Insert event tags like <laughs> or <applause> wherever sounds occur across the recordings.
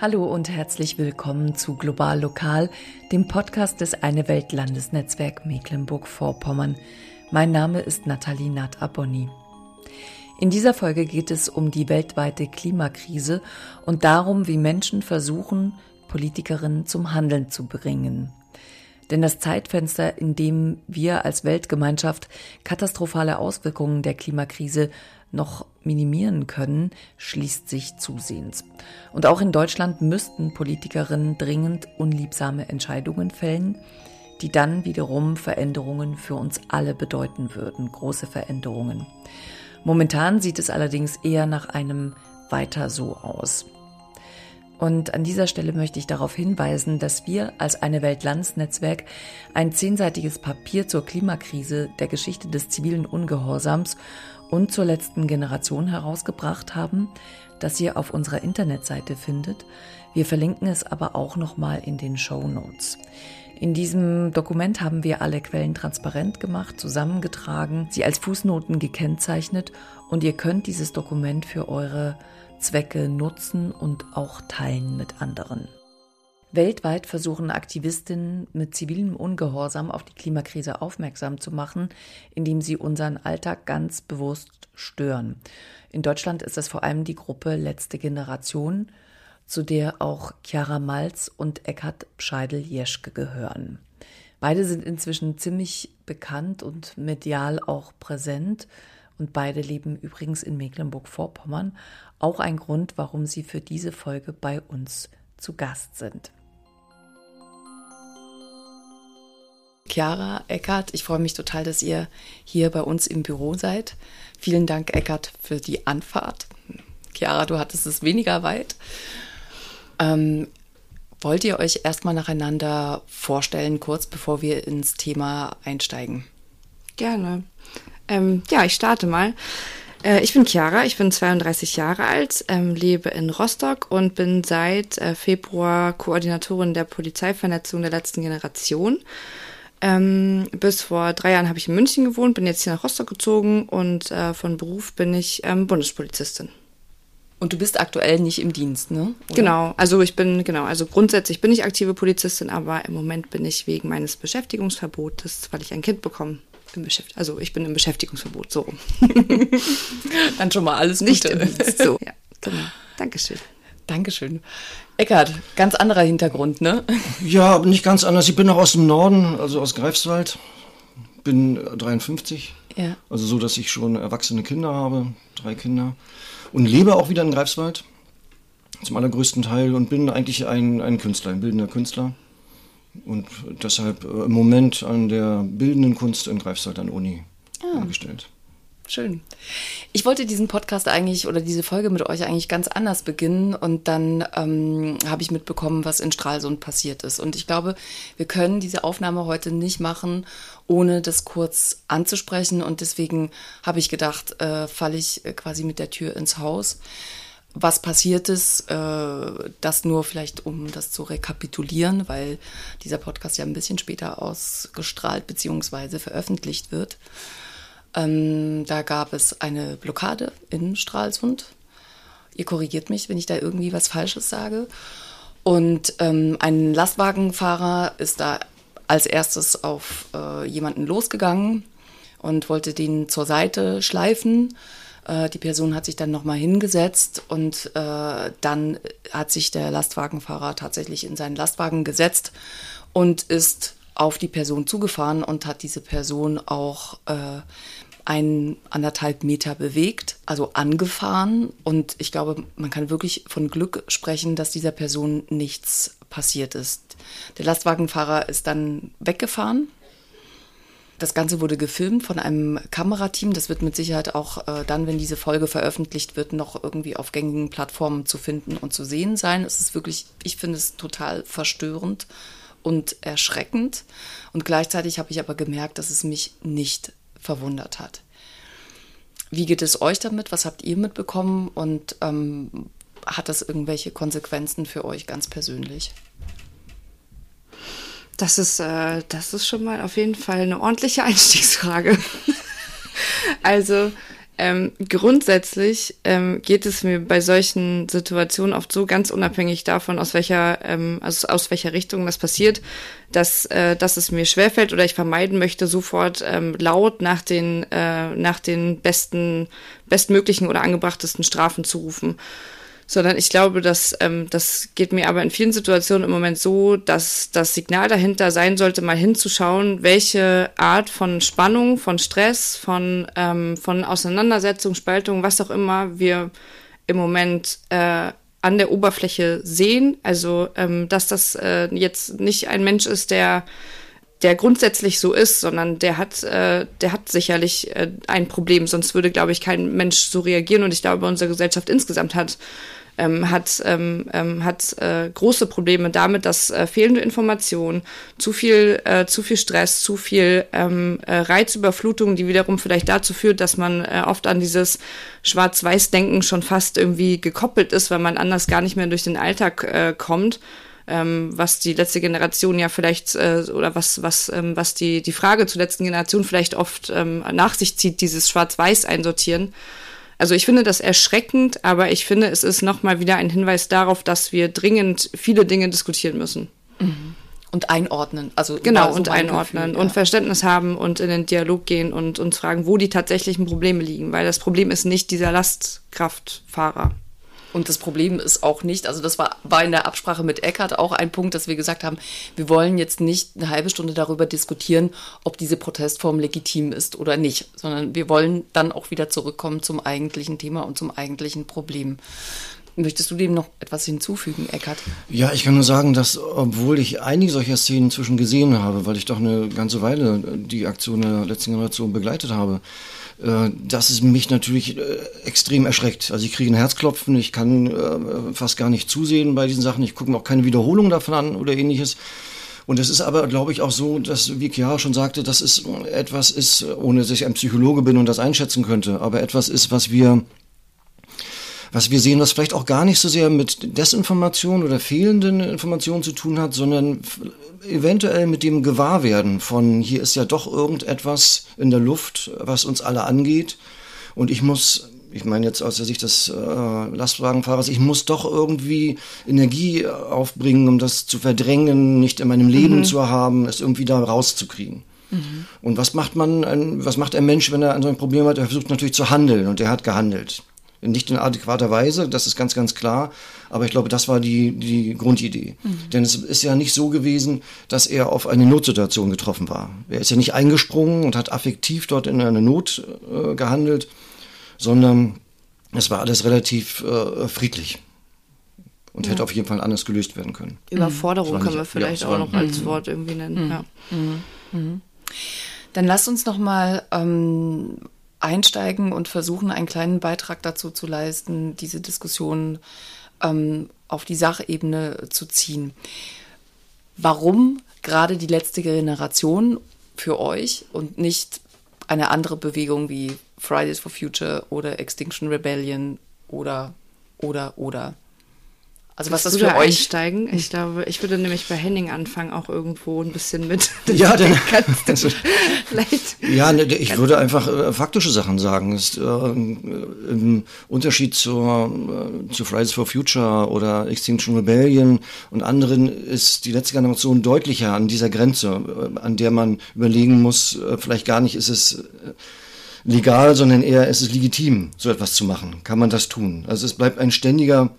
Hallo und herzlich willkommen zu Global Lokal, dem Podcast des Eine Welt Landesnetzwerk Mecklenburg-Vorpommern. Mein Name ist Nathalie Nat-Abonni. In dieser Folge geht es um die weltweite Klimakrise und darum, wie Menschen versuchen, Politikerinnen zum Handeln zu bringen. Denn das Zeitfenster, in dem wir als Weltgemeinschaft katastrophale Auswirkungen der Klimakrise noch minimieren können, schließt sich zusehends. Und auch in Deutschland müssten Politikerinnen dringend unliebsame Entscheidungen fällen, die dann wiederum Veränderungen für uns alle bedeuten würden, große Veränderungen. Momentan sieht es allerdings eher nach einem weiter so aus. Und an dieser Stelle möchte ich darauf hinweisen, dass wir als eine Weltlandsnetzwerk ein zehnseitiges Papier zur Klimakrise, der Geschichte des zivilen Ungehorsams und zur letzten Generation herausgebracht haben, das ihr auf unserer Internetseite findet. Wir verlinken es aber auch nochmal in den Show Notes. In diesem Dokument haben wir alle Quellen transparent gemacht, zusammengetragen, sie als Fußnoten gekennzeichnet und ihr könnt dieses Dokument für eure Zwecke nutzen und auch teilen mit anderen. Weltweit versuchen Aktivistinnen mit zivilem Ungehorsam auf die Klimakrise aufmerksam zu machen, indem sie unseren Alltag ganz bewusst stören. In Deutschland ist es vor allem die Gruppe Letzte Generation, zu der auch Chiara Malz und Eckhard Scheidel-Jeschke gehören. Beide sind inzwischen ziemlich bekannt und medial auch präsent und beide leben übrigens in Mecklenburg-Vorpommern. Auch ein Grund, warum sie für diese Folge bei uns zu Gast sind. Chiara, Eckart, ich freue mich total, dass ihr hier bei uns im Büro seid. Vielen Dank, Eckart, für die Anfahrt. Chiara, du hattest es weniger weit. Ähm, wollt ihr euch erstmal nacheinander vorstellen, kurz bevor wir ins Thema einsteigen? Gerne. Ähm, ja, ich starte mal. Äh, ich bin Chiara, ich bin 32 Jahre alt, ähm, lebe in Rostock und bin seit äh, Februar Koordinatorin der Polizeivernetzung der letzten Generation. Ähm, bis vor drei Jahren habe ich in München gewohnt, bin jetzt hier nach Rostock gezogen und äh, von Beruf bin ich ähm, Bundespolizistin. Und du bist aktuell nicht im Dienst, ne? Oder? Genau, also ich bin, genau, also grundsätzlich bin ich aktive Polizistin, aber im Moment bin ich wegen meines Beschäftigungsverbotes, weil ich ein Kind bekomme, bin beschäftigt. Also ich bin im Beschäftigungsverbot, so. <laughs> Dann schon mal alles Gute. Nicht im Dienst, so. <laughs> Ja, genau. Dankeschön. Dankeschön. Eckart, ganz anderer Hintergrund, ne? <laughs> Ja, nicht ganz anders. Ich bin noch aus dem Norden, also aus Greifswald. Bin 53. Ja. Also so, dass ich schon erwachsene Kinder habe, drei Kinder. Und lebe auch wieder in Greifswald. Zum allergrößten Teil und bin eigentlich ein, ein Künstler, ein bildender Künstler. Und deshalb äh, im Moment an der bildenden Kunst in Greifswald an Uni ah. angestellt. Schön. Ich wollte diesen Podcast eigentlich oder diese Folge mit euch eigentlich ganz anders beginnen und dann ähm, habe ich mitbekommen, was in Stralsund passiert ist. Und ich glaube, wir können diese Aufnahme heute nicht machen, ohne das kurz anzusprechen. Und deswegen habe ich gedacht, äh, falle ich äh, quasi mit der Tür ins Haus. Was passiert ist, äh, das nur vielleicht, um das zu rekapitulieren, weil dieser Podcast ja ein bisschen später ausgestrahlt bzw. veröffentlicht wird. Ähm, da gab es eine Blockade in Stralsund. Ihr korrigiert mich, wenn ich da irgendwie was Falsches sage. Und ähm, ein Lastwagenfahrer ist da als erstes auf äh, jemanden losgegangen und wollte den zur Seite schleifen. Äh, die Person hat sich dann nochmal hingesetzt und äh, dann hat sich der Lastwagenfahrer tatsächlich in seinen Lastwagen gesetzt und ist auf die Person zugefahren und hat diese Person auch äh, ein anderthalb Meter bewegt, also angefahren. Und ich glaube, man kann wirklich von Glück sprechen, dass dieser Person nichts passiert ist. Der Lastwagenfahrer ist dann weggefahren. Das Ganze wurde gefilmt von einem Kamerateam. Das wird mit Sicherheit auch äh, dann, wenn diese Folge veröffentlicht wird, noch irgendwie auf gängigen Plattformen zu finden und zu sehen sein. Es ist wirklich, ich finde es total verstörend und erschreckend. Und gleichzeitig habe ich aber gemerkt, dass es mich nicht verwundert hat. Wie geht es euch damit? Was habt ihr mitbekommen? Und ähm, hat das irgendwelche Konsequenzen für euch ganz persönlich? Das ist, äh, das ist schon mal auf jeden Fall eine ordentliche <laughs> Einstiegsfrage. <laughs> also Ähm, grundsätzlich ähm, geht es mir bei solchen Situationen oft so ganz unabhängig davon, aus welcher, ähm, also aus welcher Richtung das passiert, dass, äh, dass es mir schwerfällt oder ich vermeiden möchte, sofort ähm, laut nach den, äh, nach den besten, bestmöglichen oder angebrachtesten Strafen zu rufen sondern ich glaube, dass ähm, das geht mir aber in vielen Situationen im Moment so, dass das Signal dahinter sein sollte, mal hinzuschauen, welche Art von Spannung, von Stress, von, ähm, von Auseinandersetzung, Spaltung, was auch immer wir im Moment äh, an der Oberfläche sehen. Also, ähm, dass das äh, jetzt nicht ein Mensch ist, der der grundsätzlich so ist, sondern der hat, äh, der hat sicherlich äh, ein Problem, sonst würde, glaube ich, kein Mensch so reagieren. Und ich glaube, unsere Gesellschaft insgesamt hat ähm, hat, ähm, ähm, hat äh, große Probleme damit, dass äh, fehlende Informationen, zu viel, äh, zu viel Stress, zu viel ähm, äh, Reizüberflutung, die wiederum vielleicht dazu führt, dass man äh, oft an dieses Schwarz-Weiß-Denken schon fast irgendwie gekoppelt ist, weil man anders gar nicht mehr durch den Alltag äh, kommt ähm, was die letzte Generation ja vielleicht äh, oder was was ähm, was die die Frage zur letzten Generation vielleicht oft ähm, nach sich zieht, dieses Schwarz-Weiß einsortieren. Also ich finde das erschreckend, aber ich finde, es ist nochmal wieder ein Hinweis darauf, dass wir dringend viele Dinge diskutieren müssen. Mhm. Und einordnen. Also genau, und einordnen Gefühl, ja. und Verständnis haben und in den Dialog gehen und uns fragen, wo die tatsächlichen Probleme liegen. Weil das Problem ist nicht dieser Lastkraftfahrer. Und das Problem ist auch nicht, also das war, war in der Absprache mit Eckert auch ein Punkt, dass wir gesagt haben, wir wollen jetzt nicht eine halbe Stunde darüber diskutieren, ob diese Protestform legitim ist oder nicht, sondern wir wollen dann auch wieder zurückkommen zum eigentlichen Thema und zum eigentlichen Problem. Möchtest du dem noch etwas hinzufügen, Eckert? Ja, ich kann nur sagen, dass obwohl ich einige solcher Szenen inzwischen gesehen habe, weil ich doch eine ganze Weile die Aktion der letzten Generation begleitet habe, äh, dass es mich natürlich äh, extrem erschreckt. Also ich kriege ein Herzklopfen, ich kann äh, fast gar nicht zusehen bei diesen Sachen, ich gucke mir auch keine Wiederholung davon an oder ähnliches. Und es ist aber, glaube ich, auch so, dass, wie Chiara schon sagte, dass es etwas ist, ohne dass ich ein Psychologe bin und das einschätzen könnte, aber etwas ist, was wir was wir sehen, was vielleicht auch gar nicht so sehr mit Desinformation oder fehlenden Informationen zu tun hat, sondern eventuell mit dem Gewahrwerden von, hier ist ja doch irgendetwas in der Luft, was uns alle angeht. Und ich muss ich meine jetzt aus der Sicht des äh, Lastwagenfahrers, ich muss doch irgendwie Energie aufbringen, um das zu verdrängen, nicht in meinem Leben mhm. zu haben, es irgendwie da rauszukriegen. Mhm. Und was macht man, ein, was macht ein Mensch, wenn er an so ein Problem hat? Er versucht natürlich zu handeln und er hat gehandelt. Nicht in adäquater Weise, das ist ganz, ganz klar. Aber ich glaube, das war die, die Grundidee. Mhm. Denn es ist ja nicht so gewesen, dass er auf eine Notsituation getroffen war. Er ist ja nicht eingesprungen und hat affektiv dort in einer Not äh, gehandelt, sondern es war alles relativ äh, friedlich und ja. hätte auf jeden Fall anders gelöst werden können. Überforderung können wir vielleicht ja, auch noch als mhm. Wort irgendwie nennen. Mhm. Ja. Mhm. mhm. Dann lasst uns noch mal ähm, einsteigen und versuchen, einen kleinen Beitrag dazu zu leisten, diese Diskussion ähm, auf die Sachebene zu ziehen. Warum gerade die letzte Generation für euch und nicht eine andere Bewegung wie Fridays for Future oder Extinction Rebellion oder oder oder also was das für euch einsteigen? Ich glaube, ich würde nämlich bei Henning anfangen, auch irgendwo ein bisschen mit. <laughs> Ja, <laughs> dann <laughs> also, vielleicht. Ja, ne, ich würde einfach äh, faktische Sachen sagen. Ist, äh, Im Unterschied zur, äh, zu Fridays for Future oder Extinction Rebellion und anderen ist die letzte Generation deutlicher an dieser Grenze, äh, an der man überlegen muss, vielleicht gar nicht ist es legal, sondern eher ist es legitim, so etwas zu machen. Kann man das tun? Also es bleibt ein ständiger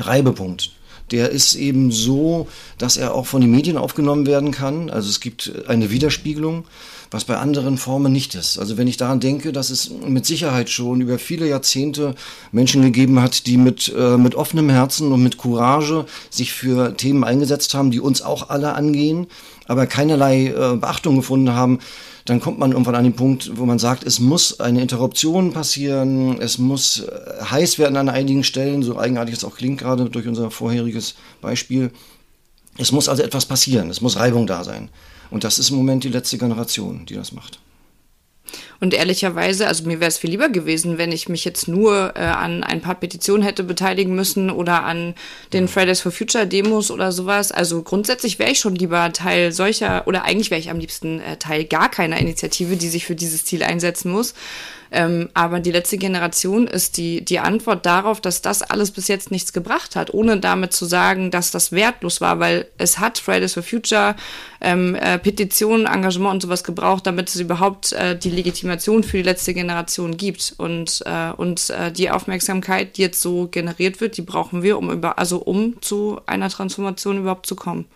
Reibepunkt. Der ist eben so, dass er auch von den Medien aufgenommen werden kann. Also es gibt eine Widerspiegelung, was bei anderen Formen nicht ist. Also wenn ich daran denke, dass es mit Sicherheit schon über viele Jahrzehnte Menschen gegeben hat, die mit, äh, mit offenem Herzen und mit Courage sich für Themen eingesetzt haben, die uns auch alle angehen, aber keinerlei äh, Beachtung gefunden haben, dann kommt man irgendwann an den Punkt, wo man sagt, es muss eine Interruption passieren, es muss äh, heiß werden an einigen Stellen, so eigenartig es auch klingt gerade durch unser vorheriges Beispiel. Es muss also etwas passieren, es muss Reibung da sein. Und das ist im Moment die letzte Generation, die das macht. Und ehrlicherweise, also mir wäre es viel lieber gewesen, wenn ich mich jetzt nur äh, an ein paar Petitionen hätte beteiligen müssen oder an den Fridays for Future Demos oder sowas. Also grundsätzlich wäre ich schon lieber Teil solcher, oder eigentlich wäre ich am liebsten äh, Teil gar keiner Initiative, die sich für dieses Ziel einsetzen muss. Ähm, aber die letzte Generation ist die, die Antwort darauf, dass das alles bis jetzt nichts gebracht hat, ohne damit zu sagen, dass das wertlos war, weil es hat Fridays for Future, ähm, äh, Petitionen, Engagement und sowas gebraucht, damit es überhaupt äh, die Legitimation für die letzte Generation gibt. Und, äh, und äh, die Aufmerksamkeit, die jetzt so generiert wird, die brauchen wir, um über, also um zu einer Transformation überhaupt zu kommen.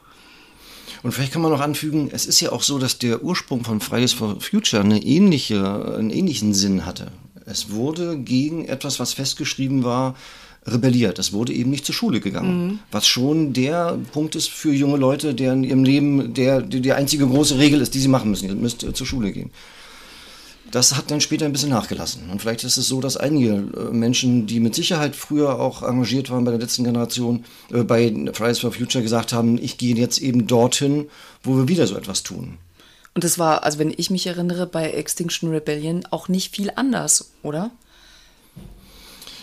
Und vielleicht kann man noch anfügen, es ist ja auch so, dass der Ursprung von Fridays for Future eine ähnliche, einen ähnlichen Sinn hatte. Es wurde gegen etwas, was festgeschrieben war, rebelliert. Es wurde eben nicht zur Schule gegangen. Mhm. Was schon der Punkt ist für junge Leute, der in ihrem Leben der, die, die einzige große Regel ist, die sie machen müssen. Ihr müsst zur Schule gehen das hat dann später ein bisschen nachgelassen. Und vielleicht ist es so, dass einige äh, Menschen, die mit Sicherheit früher auch engagiert waren bei der letzten Generation, äh, bei Fridays for Future gesagt haben, ich gehe jetzt eben dorthin, wo wir wieder so etwas tun. Und es war, also wenn ich mich erinnere, bei Extinction Rebellion auch nicht viel anders, oder?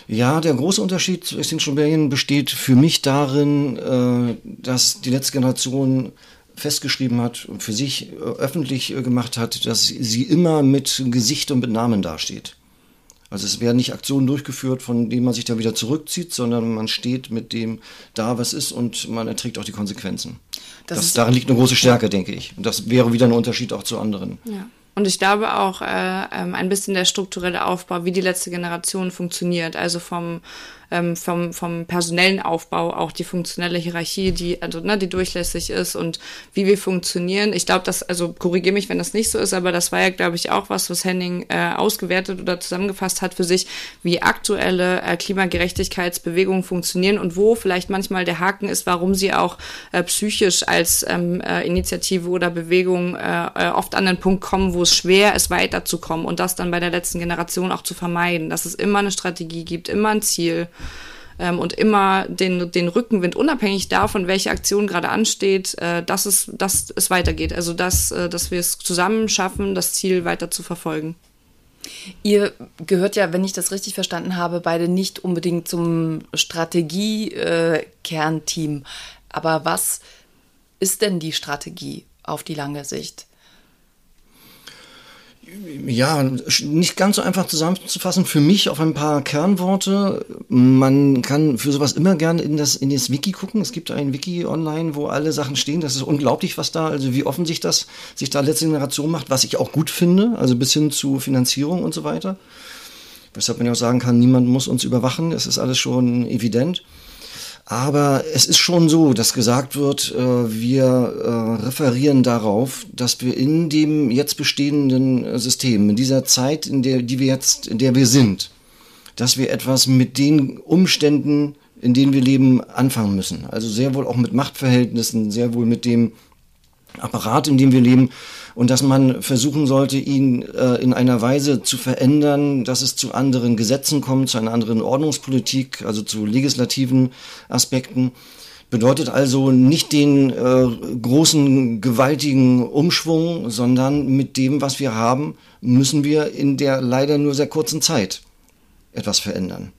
Ja, der große Unterschied zu Extinction Rebellion besteht für mich darin, äh, dass die letzte Generation festgeschrieben hat und für sich äh, öffentlich äh, gemacht hat, dass sie immer mit Gesicht und mit Namen dasteht. Also es werden nicht Aktionen durchgeführt, von denen man sich dann wieder zurückzieht, sondern man steht mit dem da, was ist und man erträgt auch die Konsequenzen. Das, das darin liegt eine große Stärke, denke ich. Und das wäre wieder ein Unterschied auch zu anderen. Ja. Und ich glaube auch äh, ähm, ein bisschen der strukturelle Aufbau, wie die letzte Generation funktioniert. Also vom ähm, vom, vom personellen Aufbau, auch die funktionelle Hierarchie, die, also, ne, die durchlässig ist und wie wir funktionieren. Ich glaube, das, also korrigiere mich, wenn das nicht so ist, aber das war ja, glaube ich, auch was, was Henning äh, ausgewertet oder zusammengefasst hat für sich, wie aktuelle äh, Klimagerechtigkeitsbewegungen funktionieren und wo vielleicht manchmal der Haken ist, warum sie auch äh, psychisch als ähm, äh, Initiative oder Bewegung äh, äh, oft an den Punkt kommen, wo es schwer ist, weiterzukommen und das dann bei der letzten Generation auch zu vermeiden, dass es immer eine Strategie gibt, immer ein Ziel ähm, und immer den, den Rückenwind, unabhängig davon, welche Aktion gerade ansteht, äh, dass, es, dass es weitergeht. Also dass, äh, dass wir es zusammen schaffen, das Ziel weiter zu verfolgen. Ihr gehört ja, wenn ich das richtig verstanden habe, beide nicht unbedingt zum Strategie-Kernteam. Äh, Aber was ist denn die Strategie auf die lange Sicht? Ja, nicht ganz so einfach zusammenzufassen. Für mich auf ein paar Kernworte. Man kann für sowas immer gerne in das, in das Wiki gucken. Es gibt ein Wiki online, wo alle Sachen stehen. Das ist unglaublich, was da, also wie offen sich das, sich da letzte Generation macht, was ich auch gut finde. Also bis hin zu Finanzierung und so weiter. Weshalb man ja auch sagen kann, niemand muss uns überwachen. Es ist alles schon evident. Aber es ist schon so, dass gesagt wird, äh, wir äh, referieren darauf, dass wir in dem jetzt bestehenden äh, System, in dieser Zeit, in der, die wir jetzt, in der wir sind, dass wir etwas mit den Umständen, in denen wir leben, anfangen müssen. Also sehr wohl auch mit Machtverhältnissen, sehr wohl mit dem Apparat, in dem wir leben, und dass man versuchen sollte, ihn äh, in einer Weise zu verändern, dass es zu anderen Gesetzen kommt, zu einer anderen Ordnungspolitik, also zu legislativen Aspekten. Bedeutet also nicht den äh, großen, gewaltigen Umschwung, sondern mit dem, was wir haben, müssen wir in der leider nur sehr kurzen Zeit etwas verändern.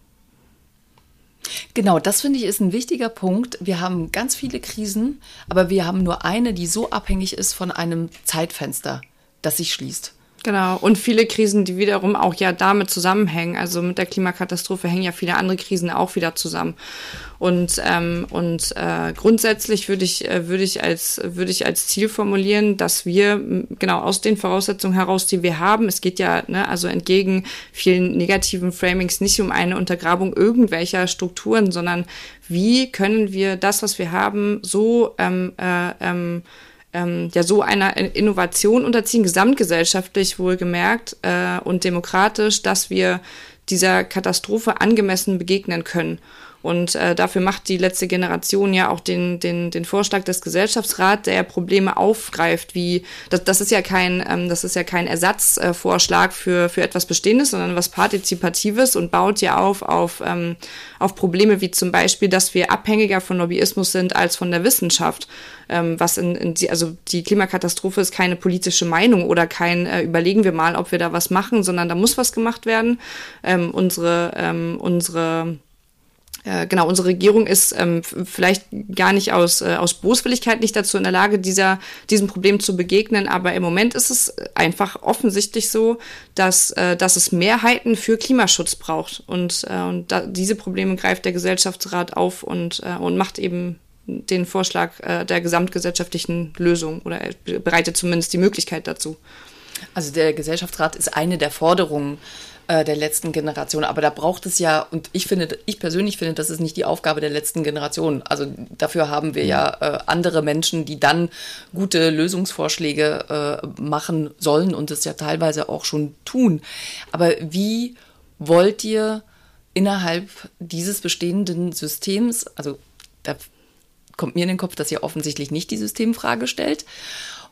Genau, das finde ich ist ein wichtiger Punkt. Wir haben ganz viele Krisen, aber wir haben nur eine, die so abhängig ist von einem Zeitfenster, das sich schließt. Genau, und viele Krisen, die wiederum auch ja damit zusammenhängen. Also mit der Klimakatastrophe hängen ja viele andere Krisen auch wieder zusammen. Und, ähm, und äh, grundsätzlich würde ich, äh, würde ich als, würde ich als Ziel formulieren, dass wir genau aus den Voraussetzungen heraus, die wir haben, es geht ja, ne, also entgegen vielen negativen Framings nicht um eine Untergrabung irgendwelcher Strukturen, sondern wie können wir das, was wir haben, so ähm, äh, ähm, ähm, ja so einer Innovation unterziehen, gesamtgesellschaftlich wohlgemerkt äh, und demokratisch, dass wir dieser Katastrophe angemessen begegnen können. Und äh, dafür macht die letzte Generation ja auch den, den, den Vorschlag des Gesellschaftsrats, der Probleme aufgreift, wie das, das ist ja kein, ähm, das ist ja kein Ersatzvorschlag äh, für, für etwas Bestehendes, sondern was Partizipatives und baut ja auf auf, ähm, auf Probleme wie zum Beispiel, dass wir abhängiger von Lobbyismus sind als von der Wissenschaft. Ähm, was in, in die, also die Klimakatastrophe ist keine politische Meinung oder kein äh, überlegen wir mal, ob wir da was machen, sondern da muss was gemacht werden. Ähm, unsere, ähm, unsere äh, genau, unsere Regierung ist ähm, vielleicht gar nicht aus, äh, aus Boswilligkeit nicht dazu in der Lage, dieser, diesem Problem zu begegnen, aber im Moment ist es einfach offensichtlich so, dass, äh, dass es Mehrheiten für Klimaschutz braucht. Und, äh, und da, diese Probleme greift der Gesellschaftsrat auf und, äh, und macht eben den Vorschlag äh, der gesamtgesellschaftlichen Lösung oder bereitet zumindest die Möglichkeit dazu. Also der Gesellschaftsrat ist eine der Forderungen äh, der letzten Generation. Aber da braucht es ja, und ich finde, ich persönlich finde, das ist nicht die Aufgabe der letzten Generation. Also dafür haben wir ja äh, andere Menschen, die dann gute Lösungsvorschläge äh, machen sollen und es ja teilweise auch schon tun. Aber wie wollt ihr innerhalb dieses bestehenden Systems, also da kommt mir in den Kopf, dass ihr offensichtlich nicht die Systemfrage stellt.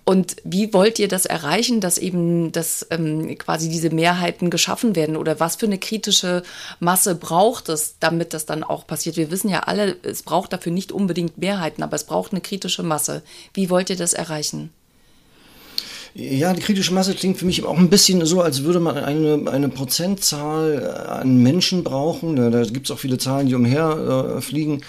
Und wie wollt ihr das erreichen, dass eben dass, ähm, quasi diese Mehrheiten geschaffen werden? Oder was für eine kritische Masse braucht es, damit das dann auch passiert? Wir wissen ja alle, es braucht dafür nicht unbedingt Mehrheiten, aber es braucht eine kritische Masse. Wie wollt ihr das erreichen? Ja, die kritische Masse klingt für mich auch ein bisschen so, als würde man eine, eine Prozentzahl an Menschen brauchen. Da, da gibt es auch viele Zahlen, die umherfliegen. Äh,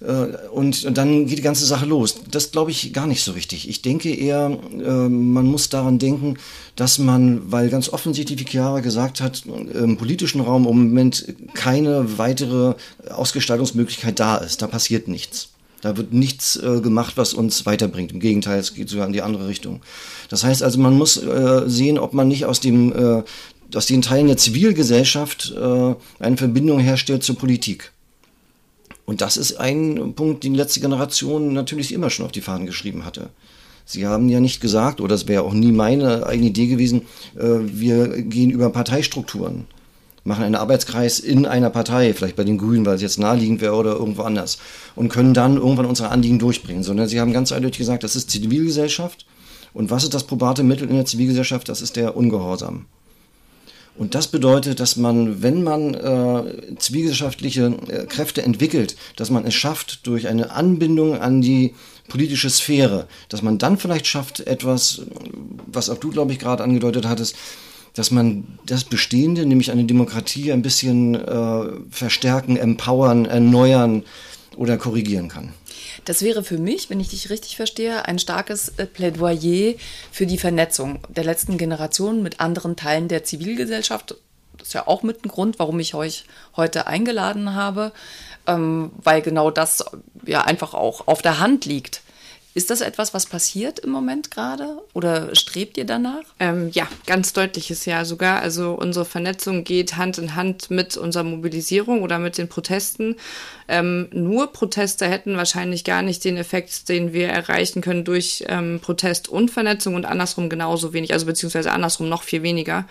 äh, und dann geht die ganze Sache los. Das glaube ich gar nicht so richtig. Ich denke eher, äh, man muss daran denken, dass man, weil ganz offensichtlich, wie Chiara gesagt hat, im politischen Raum im Moment keine weitere Ausgestaltungsmöglichkeit da ist. Da passiert nichts. Da wird nichts äh, gemacht, was uns weiterbringt. Im Gegenteil, es geht sogar in die andere Richtung. Das heißt also, man muss äh, sehen, ob man nicht aus dem aus den Teilen der Zivilgesellschaft eine Verbindung herstellt zur Politik. Und das ist ein Punkt, den letzte Generation natürlich immer schon auf die Fahnen geschrieben hatte. Sie haben ja nicht gesagt, oder es wäre auch nie meine eigene Idee gewesen, äh, wir gehen über Parteistrukturen, machen einen Arbeitskreis in einer Partei, vielleicht bei den Grünen, weil es jetzt naheliegend wäre oder irgendwo anders, und können dann irgendwann unsere Anliegen durchbringen, sondern sie haben ganz eindeutig gesagt, das ist Zivilgesellschaft. Und was ist das probate Mittel in der Zivilgesellschaft? Das ist der Ungehorsam. Und das bedeutet, dass man, wenn man äh, zivilgesellschaftliche äh, Kräfte entwickelt, dass man es schafft, durch eine Anbindung an die politische Sphäre, dass man dann vielleicht schafft, etwas, was auch du, glaube ich, gerade angedeutet hattest, dass man das Bestehende, nämlich eine Demokratie, ein bisschen äh, verstärken, empowern, erneuern oder korrigieren kann. Das wäre für mich, wenn ich dich richtig verstehe, ein starkes äh, Plädoyer für die Vernetzung der letzten Generation mit anderen Teilen der Zivilgesellschaft. Das ist ja auch mit ein Grund, warum ich euch heute eingeladen habe, ähm, weil genau das ja einfach auch auf der Hand liegt. Ist das etwas, was passiert im Moment gerade oder strebt ihr danach? Ähm, ja, ganz deutliches Ja sogar. Also unsere Vernetzung geht Hand in Hand mit unserer Mobilisierung oder mit den Protesten. Ähm, nur Proteste hätten wahrscheinlich gar nicht den Effekt, den wir erreichen können durch ähm, Protest und Vernetzung und andersrum genauso wenig, also beziehungsweise andersrum noch viel weniger.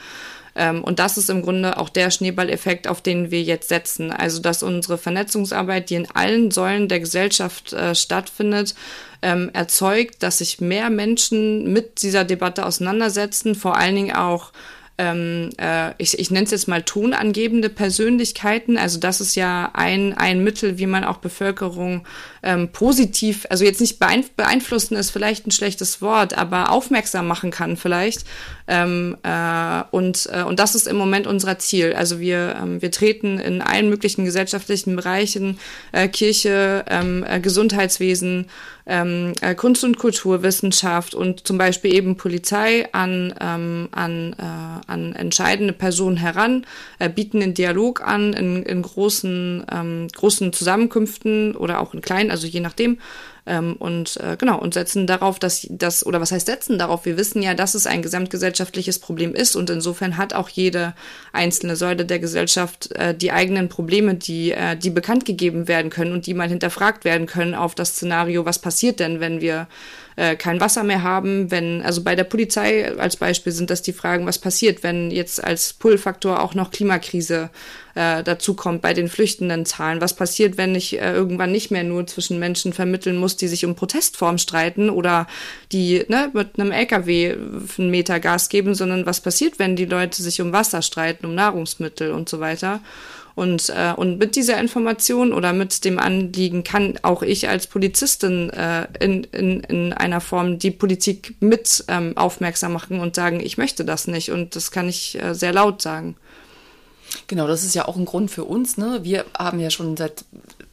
Ähm, und das ist im Grunde auch der Schneeballeffekt, auf den wir jetzt setzen. Also, dass unsere Vernetzungsarbeit, die in allen Säulen der Gesellschaft äh, stattfindet, ähm, erzeugt, dass sich mehr Menschen mit dieser Debatte auseinandersetzen, vor allen Dingen auch ähm, äh, ich, ich nenne es jetzt mal tonangebende Persönlichkeiten. Also das ist ja ein, ein Mittel, wie man auch Bevölkerung ähm, positiv, also jetzt nicht beeinflussen ist vielleicht ein schlechtes Wort, aber aufmerksam machen kann vielleicht. Ähm, äh, und, äh, und das ist im Moment unser Ziel. Also wir, ähm, wir treten in allen möglichen gesellschaftlichen Bereichen, äh, Kirche, ähm, äh, Gesundheitswesen, ähm, äh, Kunst- und Kulturwissenschaft und zum Beispiel eben Polizei an, ähm, an, äh, an entscheidende Personen heran, äh, bieten den Dialog an in, in großen, ähm, großen Zusammenkünften oder auch in kleinen also je nachdem. Ähm, und äh, genau, und setzen darauf, dass das, oder was heißt setzen darauf? Wir wissen ja, dass es ein gesamtgesellschaftliches Problem ist und insofern hat auch jede einzelne Säule der Gesellschaft äh, die eigenen Probleme, die, äh, die bekannt gegeben werden können und die mal hinterfragt werden können auf das Szenario, was passiert denn, wenn wir äh, kein Wasser mehr haben, wenn, also bei der Polizei als Beispiel sind das die Fragen, was passiert, wenn jetzt als Pull-Faktor auch noch Klimakrise äh, dazu kommt bei den flüchtenden Zahlen. Was passiert, wenn ich äh, irgendwann nicht mehr nur zwischen Menschen vermitteln muss, die sich um Protestform streiten oder die ne, mit einem LKW einen Meter Gas geben, sondern was passiert, wenn die Leute sich um Wasser streiten, um Nahrungsmittel und so weiter. Und, äh, und mit dieser Information oder mit dem Anliegen kann auch ich als Polizistin äh, in, in, in einer Form die Politik mit ähm, aufmerksam machen und sagen, ich möchte das nicht. Und das kann ich äh, sehr laut sagen. Genau, das ist ja auch ein Grund für uns. Ne? Wir haben ja schon seit,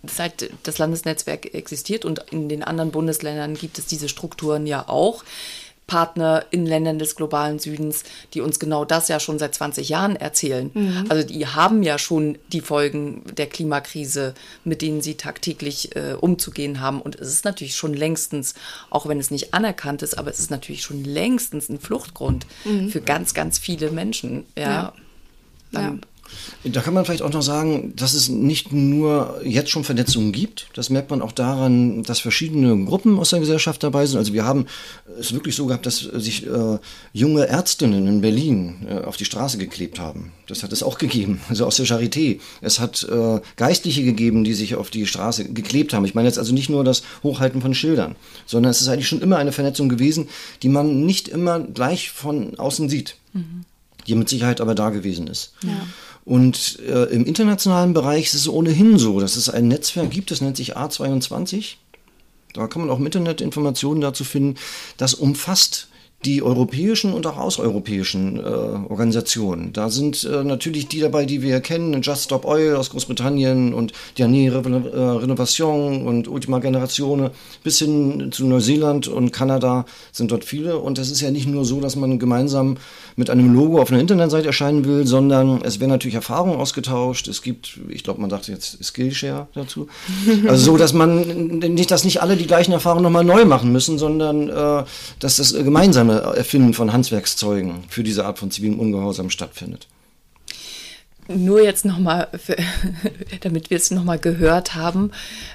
seit das Landesnetzwerk existiert und in den anderen Bundesländern gibt es diese Strukturen ja auch. Partner in Ländern des globalen Südens, die uns genau das ja schon seit 20 Jahren erzählen. Mhm. Also die haben ja schon die Folgen der Klimakrise, mit denen sie tagtäglich äh, umzugehen haben. Und es ist natürlich schon längstens, auch wenn es nicht anerkannt ist, aber es ist natürlich schon längstens ein Fluchtgrund mhm. für ganz, ganz viele Menschen. Ja. ja. ja. Da kann man vielleicht auch noch sagen, dass es nicht nur jetzt schon Vernetzungen gibt. Das merkt man auch daran, dass verschiedene Gruppen aus der Gesellschaft dabei sind. Also wir haben es wirklich so gehabt, dass sich äh, junge Ärztinnen in Berlin äh, auf die Straße geklebt haben. Das hat es auch gegeben, <laughs> also aus der Charité. Es hat äh, Geistliche gegeben, die sich auf die Straße geklebt haben. Ich meine jetzt also nicht nur das Hochhalten von Schildern, sondern es ist eigentlich schon immer eine Vernetzung gewesen, die man nicht immer gleich von außen sieht. Mhm. Die mit Sicherheit aber da gewesen ist. Ja. Und äh, im internationalen Bereich ist es ohnehin so, dass es ein Netzwerk gibt, das nennt sich A22. Da kann man auch im Internet Informationen dazu finden. Das umfasst die europäischen und auch außereuropäischen äh, Organisationen. Da sind äh, natürlich die dabei, die wir kennen, Just Stop Oil aus Großbritannien und Dernier äh, Renovation und Ultima Generazione bis hin zu Neuseeland und Kanada sind dort viele. Und es ist ja nicht nur so, dass man gemeinsam mit einem Logo auf einer Internetseite erscheinen will, sondern es werden natürlich Erfahrungen ausgetauscht. Es gibt, ich glaube, man sagt jetzt Skillshare dazu. <laughs> Also so, dass man nicht, dass nicht alle die gleichen Erfahrungen nochmal neu machen müssen, sondern äh, dass das gemeinsame Erfinden von Handwerkszeugen für diese Art von zivilem Ungehorsam stattfindet. Nur jetzt nochmal, <laughs> damit wir es nochmal gehört haben,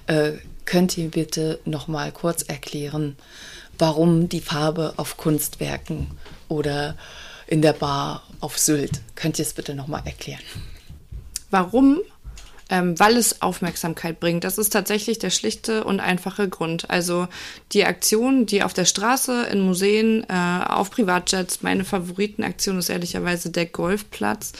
äh, könnt ihr bitte nochmal kurz erklären, warum die Farbe auf Kunstwerken oder in der Bar auf Sylt? Könnt ihr es bitte nochmal erklären? Warum ähm, weil es Aufmerksamkeit bringt. Das ist tatsächlich der schlichte und einfache Grund. Also die Aktionen, die auf der Straße, in Museen, äh, auf Privatjets, meine Favoritenaktion ist ehrlicherweise der Golfplatz,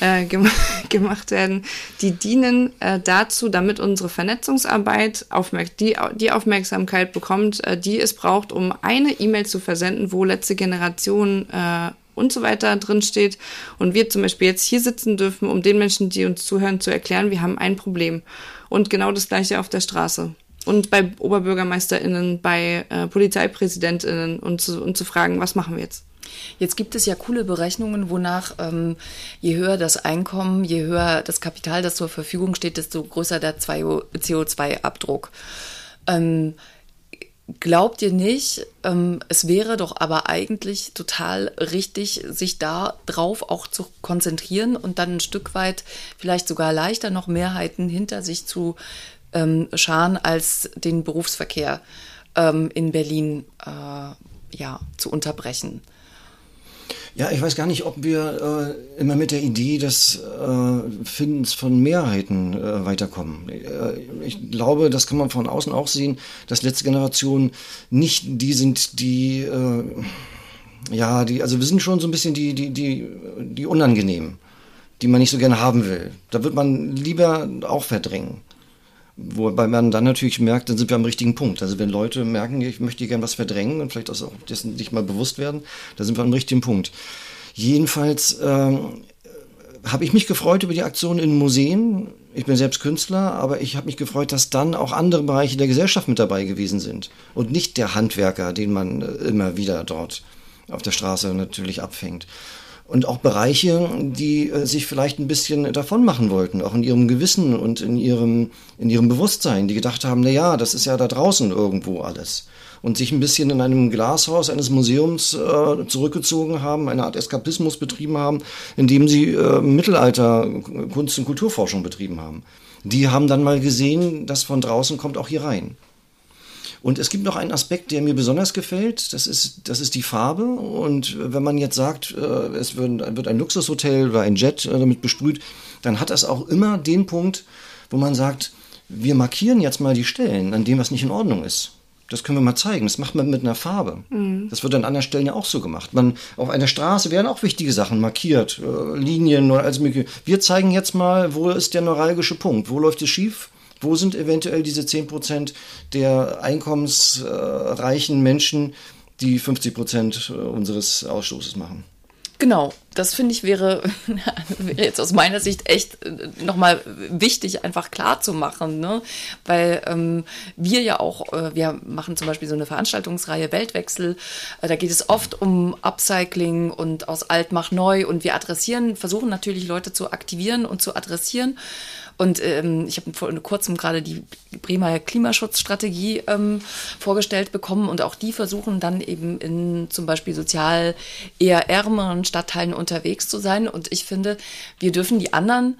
äh, gem <laughs> gemacht werden, die dienen äh, dazu, damit unsere Vernetzungsarbeit aufmerk die, die Aufmerksamkeit bekommt, äh, die es braucht, um eine E-Mail zu versenden, wo letzte Generation äh, und so weiter drin steht und wir zum Beispiel jetzt hier sitzen dürfen, um den Menschen, die uns zuhören, zu erklären, wir haben ein Problem. Und genau das gleiche auf der Straße. Und bei OberbürgermeisterInnen, bei äh, PolizeipräsidentInnen und zu, und zu fragen, was machen wir jetzt? Jetzt gibt es ja coole Berechnungen, wonach ähm, je höher das Einkommen, je höher das Kapital, das zur Verfügung steht, desto größer der CO2-Abdruck. Ähm, Glaubt ihr nicht, ähm, es wäre doch aber eigentlich total richtig, sich da drauf auch zu konzentrieren und dann ein Stück weit vielleicht sogar leichter noch Mehrheiten hinter sich zu ähm, scharen, als den Berufsverkehr ähm, in Berlin äh, ja, zu unterbrechen? Ja, ich weiß gar nicht, ob wir äh, immer mit der Idee des äh, Findens von Mehrheiten äh, weiterkommen. Äh, ich glaube, das kann man von außen auch sehen, dass letzte Generationen nicht die sind, die äh, ja, die, also wir sind schon so ein bisschen die, die, die, die unangenehmen, die man nicht so gerne haben will. Da wird man lieber auch verdrängen. Wobei man dann natürlich merkt, dann sind wir am richtigen Punkt. Also wenn Leute merken, ich möchte gerne was verdrängen und vielleicht auch dessen nicht mal bewusst werden, da sind wir am richtigen Punkt. Jedenfalls ähm, habe ich mich gefreut über die Aktion in Museen. Ich bin selbst Künstler, aber ich habe mich gefreut, dass dann auch andere Bereiche der Gesellschaft mit dabei gewesen sind und nicht der Handwerker, den man immer wieder dort auf der Straße natürlich abfängt und auch Bereiche, die äh, sich vielleicht ein bisschen davon machen wollten, auch in ihrem Gewissen und in ihrem, in ihrem Bewusstsein, die gedacht haben, na ja, das ist ja da draußen irgendwo alles. Und sich ein bisschen in einem Glashaus eines Museums äh, zurückgezogen haben, eine Art Eskapismus betrieben haben, indem sie äh, Mittelalter Kunst- und Kulturforschung betrieben haben. Die haben dann mal gesehen, dass von draußen kommt auch hier rein. Und es gibt noch einen Aspekt, der mir besonders gefällt. Das ist, das ist die Farbe. Und wenn man jetzt sagt, äh, es wird, ein Luxushotel oder ein Jet äh, damit besprüht, dann hat das auch immer den Punkt, wo man sagt, wir markieren jetzt mal die Stellen, an denen was nicht in Ordnung ist. Das können wir mal zeigen. Das macht man mit einer Farbe. Mhm. Das wird an anderen Stellen ja auch so gemacht. Man, auf einer Straße werden auch wichtige Sachen markiert, äh, Linien oder alles mögliche. Wir zeigen jetzt mal, wo ist der neuralgische Punkt, wo läuft es schief, wo sind eventuell diese 10% der einkommensreichen Menschen, die 50% unseres Ausstoßes machen? Genau, das finde ich wäre, <laughs> wäre, jetzt aus meiner Sicht echt äh, nochmal wichtig, einfach klar zu machen, ne? weil ähm, wir ja auch, äh, wir machen zum Beispiel so eine Veranstaltungsreihe Weltwechsel, äh, da geht es oft um Upcycling und aus alt mach neu. Und wir adressieren, versuchen natürlich Leute zu aktivieren und zu adressieren und ähm, ich habe vor kurzem gerade die Bremer Klimaschutzstrategie ähm, vorgestellt bekommen und auch die versuchen dann eben in zum Beispiel sozial eher ärmeren Stadtteilen unterwegs zu sein. Und ich finde, wir dürfen die anderen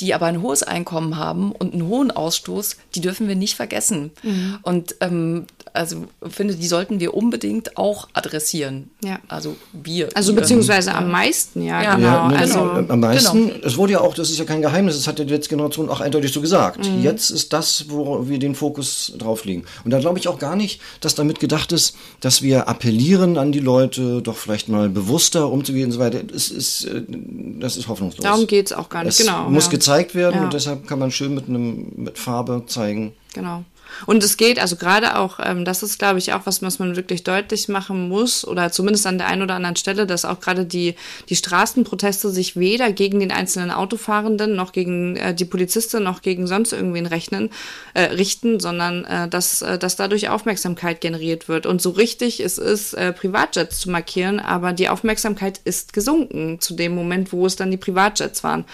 die aber ein hohes Einkommen haben und einen hohen Ausstoß, die dürfen wir nicht vergessen. Mhm. Und ähm, also finde, die sollten wir unbedingt auch adressieren. Ja. Also wir. Also beziehungsweise ja. am meisten, ja, ja genau. Ja, ne, also, am meisten, genau. es wurde ja auch, das ist ja kein Geheimnis, das hat die letzte Generation auch eindeutig so gesagt. Mhm. Jetzt ist das, wo wir den Fokus drauf legen. Und da glaube ich auch gar nicht, dass damit gedacht ist, dass wir appellieren an die Leute, doch vielleicht mal bewusster umzugehen und so weiter. Das ist, äh, das ist hoffnungslos. Darum geht es auch gar nicht, es genau. muss gezeigt werden und deshalb kann man schön mit einem mit Farbe zeigen. Genau. Und es geht, also gerade auch, ähm, das ist, glaube ich, auch was, was man wirklich deutlich machen muss, oder zumindest an der einen oder anderen Stelle, dass auch gerade die, die Straßenproteste sich weder gegen den einzelnen Autofahrenden noch gegen äh, die Polizisten noch gegen sonst irgendwen rechnen, äh, richten, sondern äh, dass, äh, dass dadurch Aufmerksamkeit generiert wird. Und so richtig es ist, äh, Privatjets zu markieren, aber die Aufmerksamkeit ist gesunken zu dem Moment, wo es dann die Privatjets waren.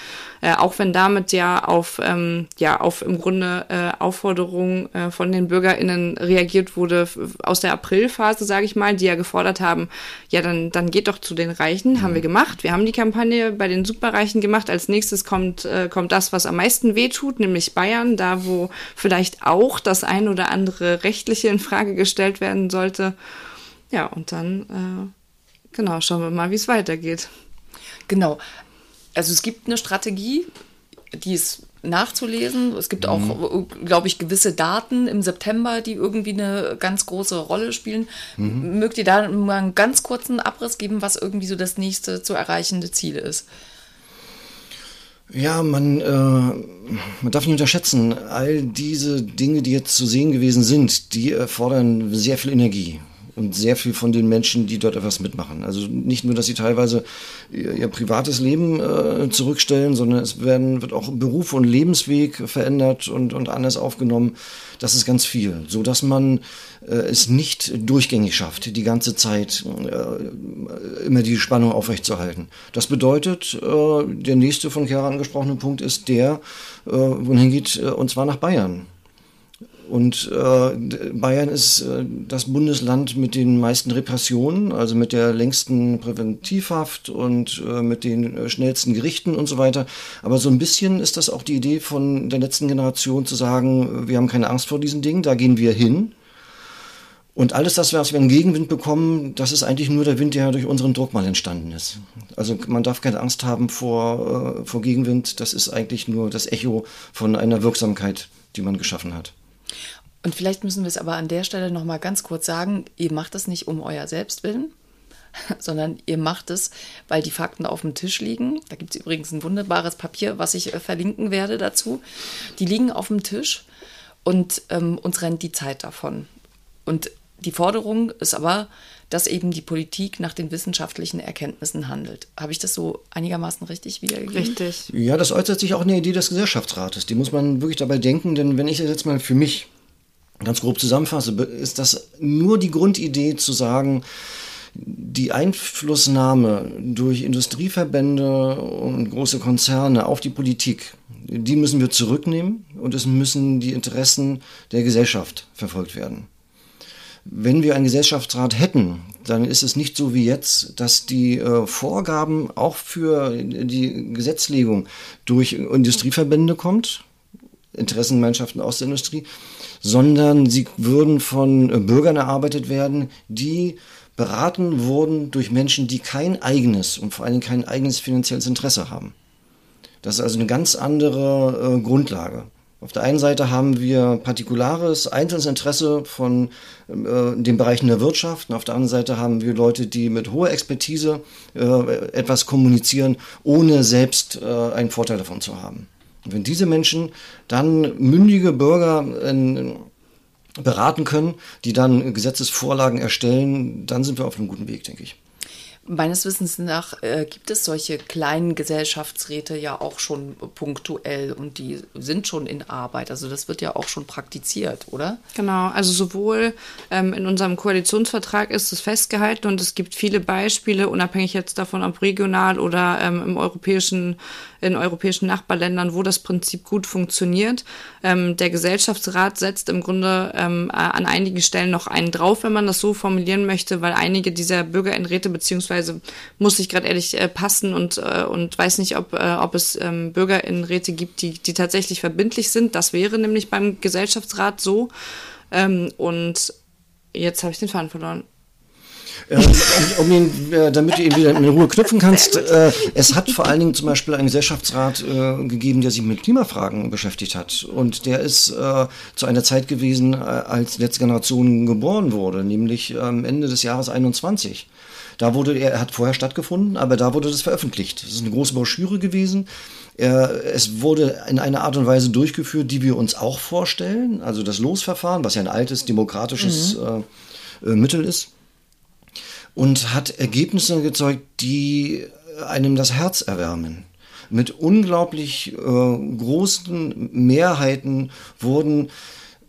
Äh, auch wenn damit ja auf, ähm, ja, auf im Grunde äh, Aufforderungen äh, von den BürgerInnen reagiert wurde aus der Aprilphase, sage ich mal, die ja gefordert haben, ja, dann, dann geht doch zu den Reichen, mhm. haben wir gemacht. Wir haben die Kampagne bei den Superreichen gemacht. Als nächstes kommt, äh, kommt das, was am meisten wehtut, nämlich Bayern, da wo vielleicht auch das ein oder andere rechtliche in Frage gestellt werden sollte. Ja, und dann, äh, genau, schauen wir mal, wie es weitergeht. Genau. Also es gibt eine Strategie, die ist nachzulesen. Es gibt auch, mhm. glaube ich, gewisse Daten im September, die irgendwie eine ganz große Rolle spielen. Mhm. Mögt ihr da mal einen ganz kurzen Abriss geben, was irgendwie so das nächste zu erreichende Ziel ist? Ja, man, äh, man darf nicht unterschätzen, all diese Dinge, die jetzt zu sehen gewesen sind, die erfordern sehr viel Energie und sehr viel von den Menschen, die dort etwas mitmachen. Also nicht nur, dass sie teilweise ihr, ihr privates Leben äh, zurückstellen, sondern es werden, wird auch Beruf und Lebensweg verändert und, und anders aufgenommen. Das ist ganz viel, so dass man äh, es nicht durchgängig schafft, die ganze Zeit äh, immer die Spannung aufrechtzuerhalten. Das bedeutet, äh, der nächste von Kera angesprochene Punkt ist der, äh, wohin geht, äh, und zwar nach Bayern. Und äh, Bayern ist äh, das Bundesland mit den meisten Repressionen, also mit der längsten Präventivhaft und äh, mit den äh, schnellsten Gerichten und so weiter. Aber so ein bisschen ist das auch die Idee von der letzten Generation zu sagen, wir haben keine Angst vor diesen Dingen, da gehen wir hin. Und alles das, was wir in Gegenwind bekommen, das ist eigentlich nur der Wind, der durch unseren Druck mal entstanden ist. Also man darf keine Angst haben vor, äh, vor Gegenwind. Das ist eigentlich nur das Echo von einer Wirksamkeit, die man geschaffen hat. Und vielleicht müssen wir es aber an der Stelle noch mal ganz kurz sagen, ihr macht das nicht um euer Selbstwillen, <laughs> sondern ihr macht es, weil die Fakten auf dem Tisch liegen. Da gibt es übrigens ein wunderbares Papier, was ich äh, verlinken werde dazu. Die liegen auf dem Tisch und ähm, uns rennt die Zeit davon. Und die Forderung ist aber, dass eben die Politik nach den wissenschaftlichen Erkenntnissen handelt. Habe ich das so einigermaßen richtig wiedergegeben? Richtig. Ja, das äußert sich auch in der Idee des Gesellschaftsrates. Die muss man wirklich dabei denken, denn wenn ich das jetzt mal für mich ganz grob zusammenfasse, ist das nur die Grundidee zu sagen, die Einflussnahme durch Industrieverbände und große Konzerne auf die Politik, die müssen wir zurücknehmen und es müssen die Interessen der Gesellschaft verfolgt werden. Wenn wir einen Gesellschaftsrat hätten, dann ist es nicht so wie jetzt, dass die äh, Vorgaben auch für die Gesetzlegung durch Industrieverbände kommt, Interessengemeinschaften aus der Industrie, sondern sie würden von Bürgern erarbeitet werden, die beraten wurden durch Menschen, die kein eigenes und vor allen Dingen kein eigenes finanzielles Interesse haben. Das ist also eine ganz andere äh, Grundlage. Auf der einen Seite haben wir partikulares, einzelnes Interesse von äh, den Bereichen der Wirtschaft und auf der anderen Seite haben wir Leute, die mit hoher Expertise äh, etwas kommunizieren, ohne selbst äh, einen Vorteil davon zu haben. Und wenn diese Menschen dann mündige Bürger in, beraten können, die dann Gesetzesvorlagen erstellen, dann sind wir auf einem guten Weg, denke ich. Meines Wissens nach äh, gibt es solche kleinen Gesellschaftsräte ja auch schon punktuell und die sind schon in Arbeit. Also das wird ja auch schon praktiziert, oder? Genau, also sowohl ähm, in unserem Koalitionsvertrag ist es festgehalten und es gibt viele Beispiele, unabhängig jetzt davon, ob regional oder ähm, im europäischen in europäischen Nachbarländern, wo das Prinzip gut funktioniert. Ähm, der Gesellschaftsrat setzt im Grunde ähm, an einigen Stellen noch einen drauf, wenn man das so formulieren möchte, weil einige dieser Bürgerinnenräte beziehungsweise muss ich gerade ehrlich äh, passen und, äh, und weiß nicht, ob, äh, ob es ähm, Bürgerinnenräte gibt, die, die tatsächlich verbindlich sind. Das wäre nämlich beim Gesellschaftsrat so. Ähm, und jetzt habe ich den Faden verloren. Äh, um ihn, äh, damit du ihn wieder in Ruhe knüpfen kannst. Äh, es hat vor allen Dingen zum Beispiel einen Gesellschaftsrat äh, gegeben, der sich mit Klimafragen beschäftigt hat. Und der ist äh, zu einer Zeit gewesen, äh, als letzte Generation geboren wurde, nämlich am Ende des Jahres 21. Da wurde er, er hat vorher stattgefunden, aber da wurde das veröffentlicht. Das ist eine große Broschüre gewesen. Es wurde in einer Art und Weise durchgeführt, die wir uns auch vorstellen. Also das Losverfahren, was ja ein altes demokratisches mhm. Mittel ist und hat Ergebnisse gezeugt, die einem das Herz erwärmen. Mit unglaublich äh, großen Mehrheiten wurden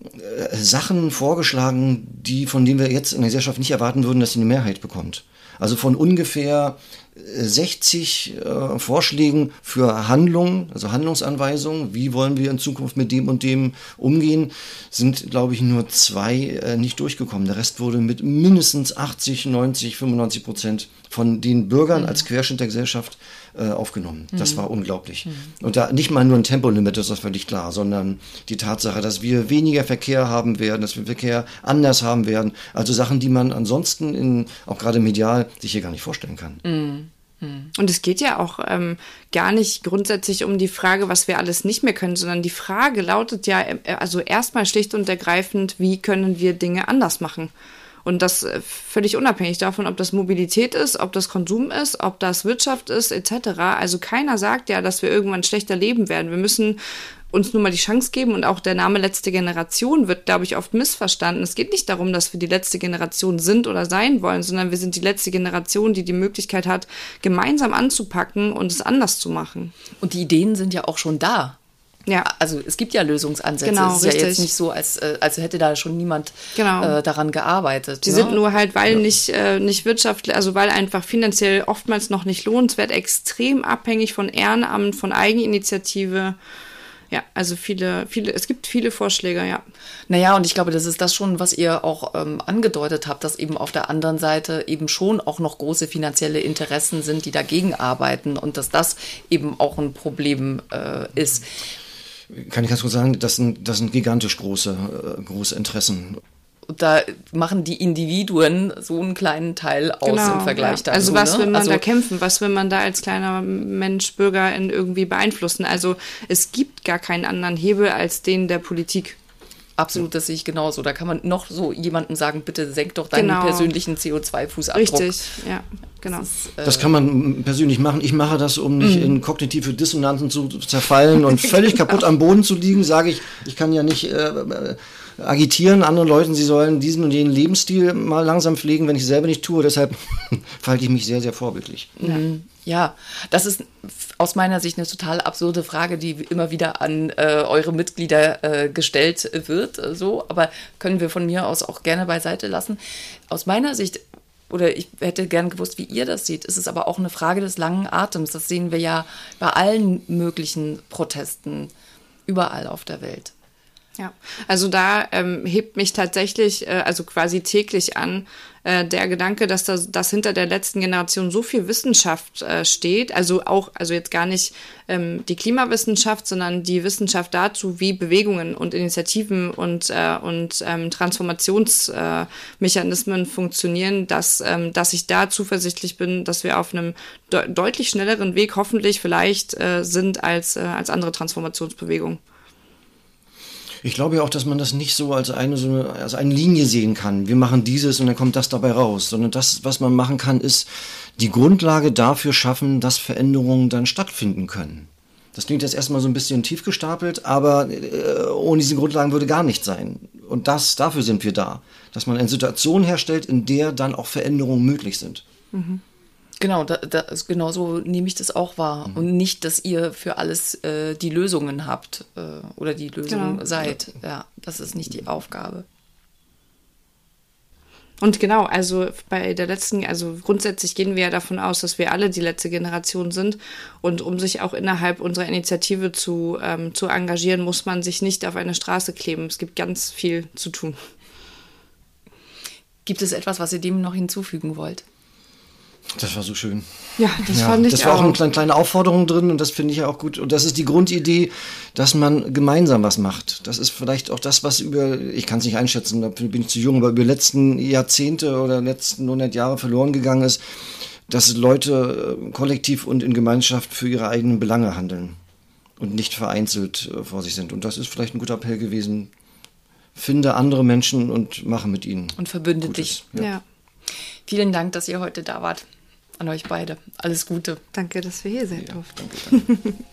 äh, Sachen vorgeschlagen, die von denen wir jetzt in der Gesellschaft nicht erwarten würden, dass sie eine Mehrheit bekommt. Also von ungefähr 60 äh, Vorschlägen für Handlungen, also Handlungsanweisungen, wie wollen wir in Zukunft mit dem und dem umgehen, sind, glaube ich, nur zwei äh, nicht durchgekommen. Der Rest wurde mit mindestens 80, 90, 95 Prozent von den Bürgern mhm. als Querschnitt der Gesellschaft äh, aufgenommen. Mhm. Das war unglaublich. Mhm. Und da nicht mal nur ein Tempolimit, das ist völlig klar, sondern die Tatsache, dass wir weniger Verkehr haben werden, dass wir Verkehr anders haben werden. Also Sachen, die man ansonsten in, auch gerade medial sich hier gar nicht vorstellen kann. Mhm. mhm. Und es geht ja auch ähm, gar nicht grundsätzlich um die Frage, was wir alles nicht mehr können, sondern die Frage lautet ja, äh, also erstmal schlicht und ergreifend, wie können wir Dinge anders machen? Und das äh, völlig unabhängig davon, ob das Mobilität ist, ob das Konsum ist, ob das Wirtschaft ist, etc. Also keiner sagt ja, dass wir irgendwann schlechter leben werden. Wir müssen uns nur mal die Chance geben und auch der Name letzte Generation wird, glaube ich, oft missverstanden. Es geht nicht darum, dass wir die letzte Generation sind oder sein wollen, sondern wir sind die letzte Generation, die die Möglichkeit hat, gemeinsam anzupacken und es anders zu machen. Und die Ideen sind ja auch schon da. Ja. Also es gibt ja Lösungsansätze. Genau, es ist richtig. ja jetzt nicht so, als, äh, als hätte da schon niemand genau. äh, daran gearbeitet. Die ne? sind nur halt, weil ja. nicht, äh, nicht wirtschaftlich, also weil einfach finanziell oftmals noch nicht lohnenswert, extrem abhängig von Ehrenamt, von Eigeninitiative. Ja, also viele, viele, es gibt viele Vorschläge, ja. Naja, und ich glaube, das ist das schon, was ihr auch ähm, angedeutet habt, dass eben auf der anderen Seite eben schon auch noch große finanzielle Interessen sind, die dagegen arbeiten und dass das eben auch ein Problem äh, ist kann ich ganz kurz sagen, das sind, das sind gigantisch große, äh, große Interessen. Da machen die Individuen so einen kleinen Teil aus genau, im Vergleich ja. dazu. Also was ne? will man also, da kämpfen? Was will man da als kleiner Mensch, Bürger in irgendwie beeinflussen? Also es gibt gar keinen anderen Hebel als den der Politik. Absolut, das sehe ich genauso. Da kann man noch so jemandem sagen, bitte senk doch deinen genau. persönlichen CO2-Fußabdruck. Richtig, ja, genau. Das, ist, äh das, kann man persönlich machen. Ich mache das, um nicht mhm. in kognitive Dissonanzen zu zerfallen und völlig <laughs> kaputt am Boden zu liegen, sage ich, ich kann ja nicht äh, äh, agitieren anderen Leuten, sie sollen diesen und jenen Lebensstil mal langsam pflegen, wenn ich selber nicht tue. Deshalb <laughs> verhalte ich mich sehr, sehr vorbildlich. Mhm. Ja, das ist aus meiner Sicht eine total absurde Frage, die immer wieder an äh, eure Mitglieder äh, gestellt wird. Äh, so, aber können wir von mir aus auch gerne beiseite lassen. Aus meiner Sicht oder ich hätte gern gewusst, wie ihr das seht. ist Es aber auch eine Frage des langen Atems. Das sehen wir ja bei allen möglichen Protesten überall auf der Welt. Ja, also da ähm, hebt mich tatsächlich, äh, also quasi täglich an, äh, der Gedanke, dass das, dass hinter der letzten Generation so viel Wissenschaft äh, steht, also auch, also jetzt gar nicht ähm, die Klimawissenschaft, sondern die Wissenschaft dazu, wie Bewegungen und Initiativen und, äh, und ähm, Transformationsmechanismen funktionieren, dass, ähm, dass ich da zuversichtlich bin, dass wir auf einem de deutlich schnelleren Weg hoffentlich vielleicht äh, sind als, äh, als andere Transformationsbewegungen. Ich glaube ja auch, dass man das nicht so als eine, so eine, als eine Linie sehen kann. Wir machen dieses und dann kommt das dabei raus, sondern das, was man machen kann, ist die Grundlage dafür schaffen, dass Veränderungen dann stattfinden können. Das klingt jetzt erstmal so ein bisschen tief gestapelt, aber äh, ohne diese Grundlagen würde gar nichts sein. Und das, dafür sind wir da. Dass man eine Situation herstellt, in der dann auch Veränderungen möglich sind. Mhm. Genau, da, da, genau so nehme ich das auch wahr. Mhm. Und nicht, dass ihr für alles äh, die Lösungen habt äh, oder die Lösung genau. seid. Ja, das ist nicht die Aufgabe. Und genau, also bei der letzten, also grundsätzlich gehen wir ja davon aus, dass wir alle die letzte Generation sind. Und um sich auch innerhalb unserer Initiative zu, ähm, zu engagieren, muss man sich nicht auf eine Straße kleben. Es gibt ganz viel zu tun. Gibt es etwas, was ihr dem noch hinzufügen wollt? Das war so schön. Ja, das ja, fand ich auch. Das war auch eine kleine, kleine Aufforderung drin und das finde ich ja auch gut. Und das ist die Grundidee, dass man gemeinsam was macht. Das ist vielleicht auch das, was über, ich kann es nicht einschätzen, da bin ich zu jung, aber über letzten Jahrzehnte oder letzten 100 Jahre verloren gegangen ist, dass Leute äh, kollektiv und in Gemeinschaft für ihre eigenen Belange handeln und nicht vereinzelt äh, vor sich sind. Und das ist vielleicht ein guter Appell gewesen. Finde andere Menschen und mache mit ihnen. Und verbünde dich. Ja. ja. Vielen Dank, dass ihr heute da wart an euch beide. Alles Gute. Danke, dass wir hier sein ja, durften. Danke, danke. <laughs>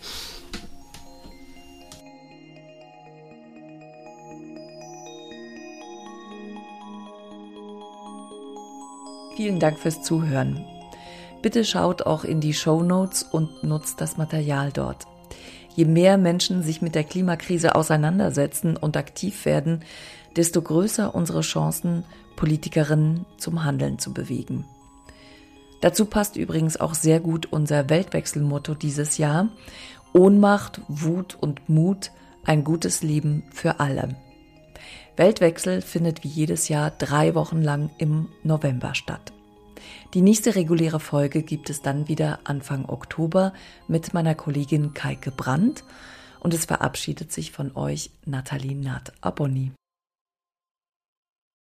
Vielen Dank fürs Zuhören. Bitte schaut auch in die Show Notes und nutzt das Material dort. Je mehr Menschen sich mit der Klimakrise auseinandersetzen und aktiv werden, desto größer unsere Chancen, Politikerinnen zum Handeln zu bewegen. Dazu passt übrigens auch sehr gut unser Weltwechselmotto dieses Jahr. Ohnmacht, Wut und Mut, ein gutes Leben für alle. Weltwechsel findet wie jedes Jahr drei Wochen lang im November statt. Die nächste reguläre Folge gibt es dann wieder Anfang Oktober mit meiner Kollegin Kaike Brandt und es verabschiedet sich von euch Nathalie Nath Abonni.